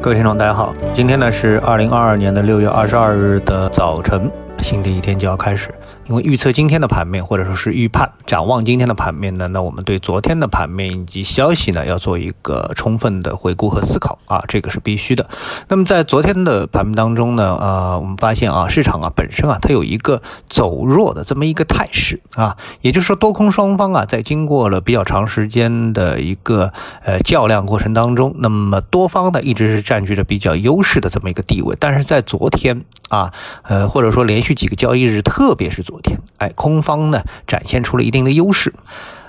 各位听众，大家好，今天呢是二零二二年的六月二十二日的早晨，新的一天就要开始。因为预测今天的盘面，或者说是预判展望今天的盘面呢，那我们对昨天的盘面以及消息呢，要做一个充分的回顾和思考啊，这个是必须的。那么在昨天的盘面当中呢，呃，我们发现啊，市场啊本身啊，它有一个走弱的这么一个态势啊，也就是说多空双方啊，在经过了比较长时间的一个呃较量过程当中，那么多方呢一直是占据着比较优势的这么一个地位，但是在昨天啊，呃，或者说连续几个交易日，特别是昨。天，哎，空方呢展现出了一定的优势，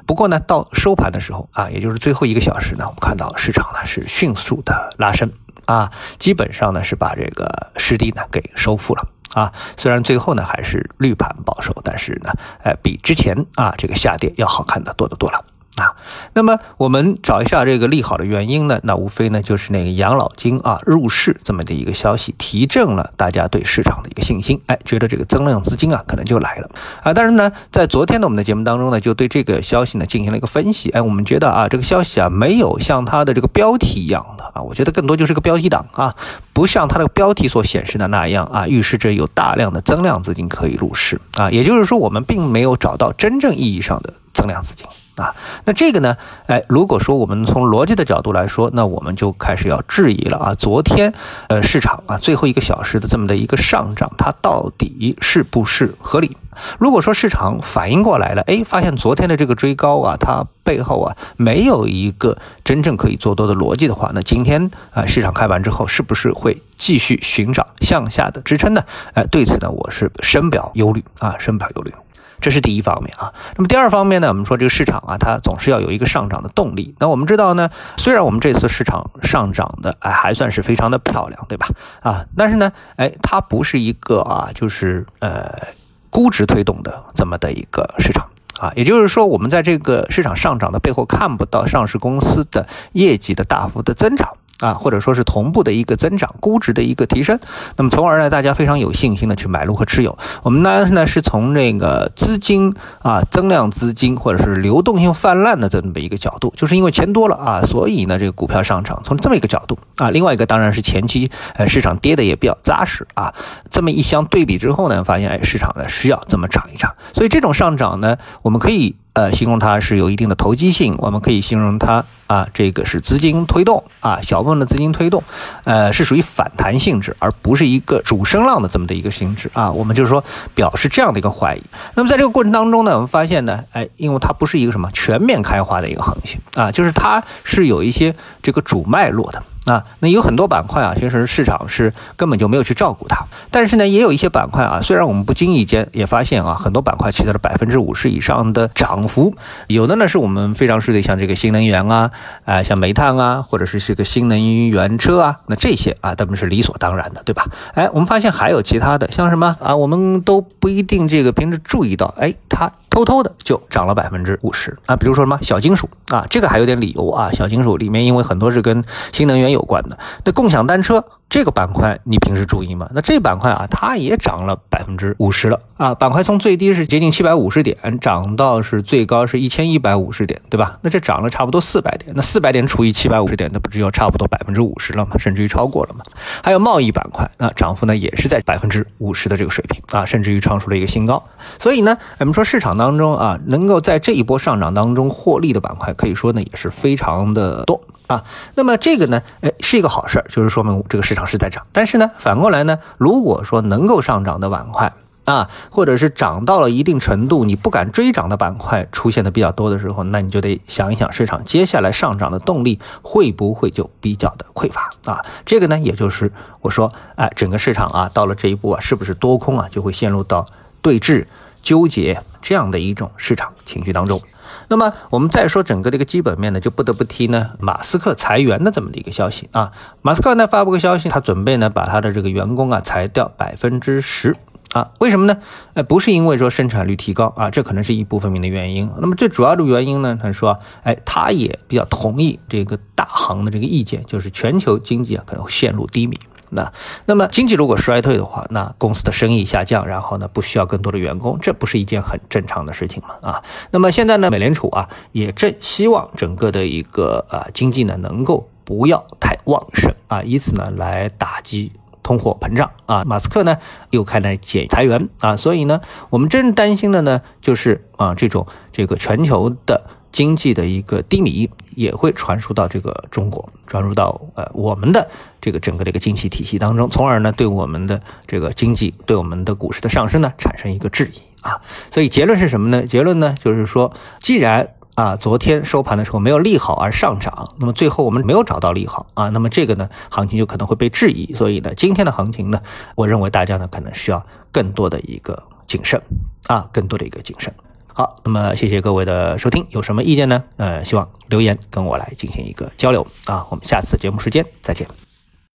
不过呢，到收盘的时候啊，也就是最后一个小时呢，我们看到市场呢是迅速的拉升啊，基本上呢是把这个失地呢给收复了啊。虽然最后呢还是绿盘保守，但是呢，哎，比之前啊这个下跌要好看的多得多了。啊，那么我们找一下这个利好的原因呢？那无非呢就是那个养老金啊入市这么的一个消息，提振了大家对市场的一个信心。哎，觉得这个增量资金啊可能就来了啊。但是呢，在昨天的我们的节目当中呢，就对这个消息呢进行了一个分析。哎，我们觉得啊，这个消息啊没有像它的这个标题一样的啊，我觉得更多就是个标题党啊，不像它的标题所显示的那样啊，预示着有大量的增量资金可以入市啊。也就是说，我们并没有找到真正意义上的增量资金。啊，那这个呢？哎，如果说我们从逻辑的角度来说，那我们就开始要质疑了啊。昨天，呃，市场啊最后一个小时的这么的一个上涨，它到底是不是合理？如果说市场反应过来了，哎，发现昨天的这个追高啊，它背后啊没有一个真正可以做多的逻辑的话，那今天啊市场开盘之后，是不是会继续寻找向下的支撑呢？哎，对此呢，我是深表忧虑啊，深表忧虑。这是第一方面啊，那么第二方面呢？我们说这个市场啊，它总是要有一个上涨的动力。那我们知道呢，虽然我们这次市场上涨的哎还算是非常的漂亮，对吧？啊，但是呢，哎，它不是一个啊，就是呃估值推动的这么的一个市场啊。也就是说，我们在这个市场上涨的背后看不到上市公司的业绩的大幅的增长。啊，或者说是同步的一个增长，估值的一个提升，那么从而呢，大家非常有信心的去买入和持有。我们呢呢是从这个资金啊增量资金或者是流动性泛滥的这么一个角度，就是因为钱多了啊，所以呢这个股票上涨，从这么一个角度啊。另外一个当然是前期呃市场跌的也比较扎实啊，这么一相对比之后呢，发现哎市场呢需要这么涨一涨，所以这种上涨呢，我们可以。呃，形容它是有一定的投机性，我们可以形容它啊，这个是资金推动啊，小部分的资金推动，呃，是属于反弹性质，而不是一个主升浪的这么的一个性质啊。我们就是说表示这样的一个怀疑。那么在这个过程当中呢，我们发现呢，哎，因为它不是一个什么全面开花的一个行情啊，就是它是有一些这个主脉络的。啊，那有很多板块啊，其实市场是根本就没有去照顾它。但是呢，也有一些板块啊，虽然我们不经意间也发现啊，很多板块取得了百分之五十以上的涨幅。有的呢是我们非常熟悉，像这个新能源啊，啊，像煤炭啊，或者是这个新能源车啊，那这些啊，他们是理所当然的，对吧？哎，我们发现还有其他的，像什么啊，我们都不一定这个平时注意到，哎，它偷偷的就涨了百分之五十啊。比如说什么小金属啊，这个还有点理由啊，小金属里面因为很多是跟新能源。有有关的那共享单车。这个板块你平时注意吗？那这板块啊，它也涨了百分之五十了啊！板块从最低是接近七百五十点，涨到是最高是一千一百五十点，对吧？那这涨了差不多四百点，那四百点除以七百五十点，那不只有差不多百分之五十了吗？甚至于超过了吗？还有贸易板块，那涨幅呢也是在百分之五十的这个水平啊，甚至于创出了一个新高。所以呢，我们说市场当中啊，能够在这一波上涨当中获利的板块，可以说呢也是非常的多啊。那么这个呢，哎，是一个好事儿，就是说明这个市场。是在涨，但是呢，反过来呢，如果说能够上涨的板块啊，或者是涨到了一定程度，你不敢追涨的板块出现的比较多的时候，那你就得想一想，市场接下来上涨的动力会不会就比较的匮乏啊？这个呢，也就是我说，哎，整个市场啊，到了这一步啊，是不是多空啊，就会陷入到对峙、纠结这样的一种市场情绪当中？那么我们再说整个的一个基本面呢，就不得不提呢马斯克裁员的这么的一个消息啊。马斯克呢发布个消息，他准备呢把他的这个员工啊裁掉百分之十啊。为什么呢？呃，不是因为说生产率提高啊，这可能是一部分面的原因。那么最主要的原因呢，他说，哎，他也比较同意这个大行的这个意见，就是全球经济啊可能陷入低迷。那，那么经济如果衰退的话，那公司的生意下降，然后呢，不需要更多的员工，这不是一件很正常的事情吗？啊，那么现在呢，美联储啊也正希望整个的一个啊经济呢能够。不要太旺盛啊，以此呢来打击通货膨胀啊。马斯克呢又开始减裁员啊，所以呢，我们真正担心的呢就是啊这种这个全球的。经济的一个低迷也会传输到这个中国，传输到呃我们的这个整个的一个经济体系当中，从而呢对我们的这个经济，对我们的股市的上升呢产生一个质疑啊。所以结论是什么呢？结论呢就是说，既然啊昨天收盘的时候没有利好而上涨，那么最后我们没有找到利好啊，那么这个呢行情就可能会被质疑。所以呢今天的行情呢，我认为大家呢可能需要更多的一个谨慎啊，更多的一个谨慎。好，那么谢谢各位的收听，有什么意见呢？呃，希望留言跟我来进行一个交流啊。我们下次节目时间再见。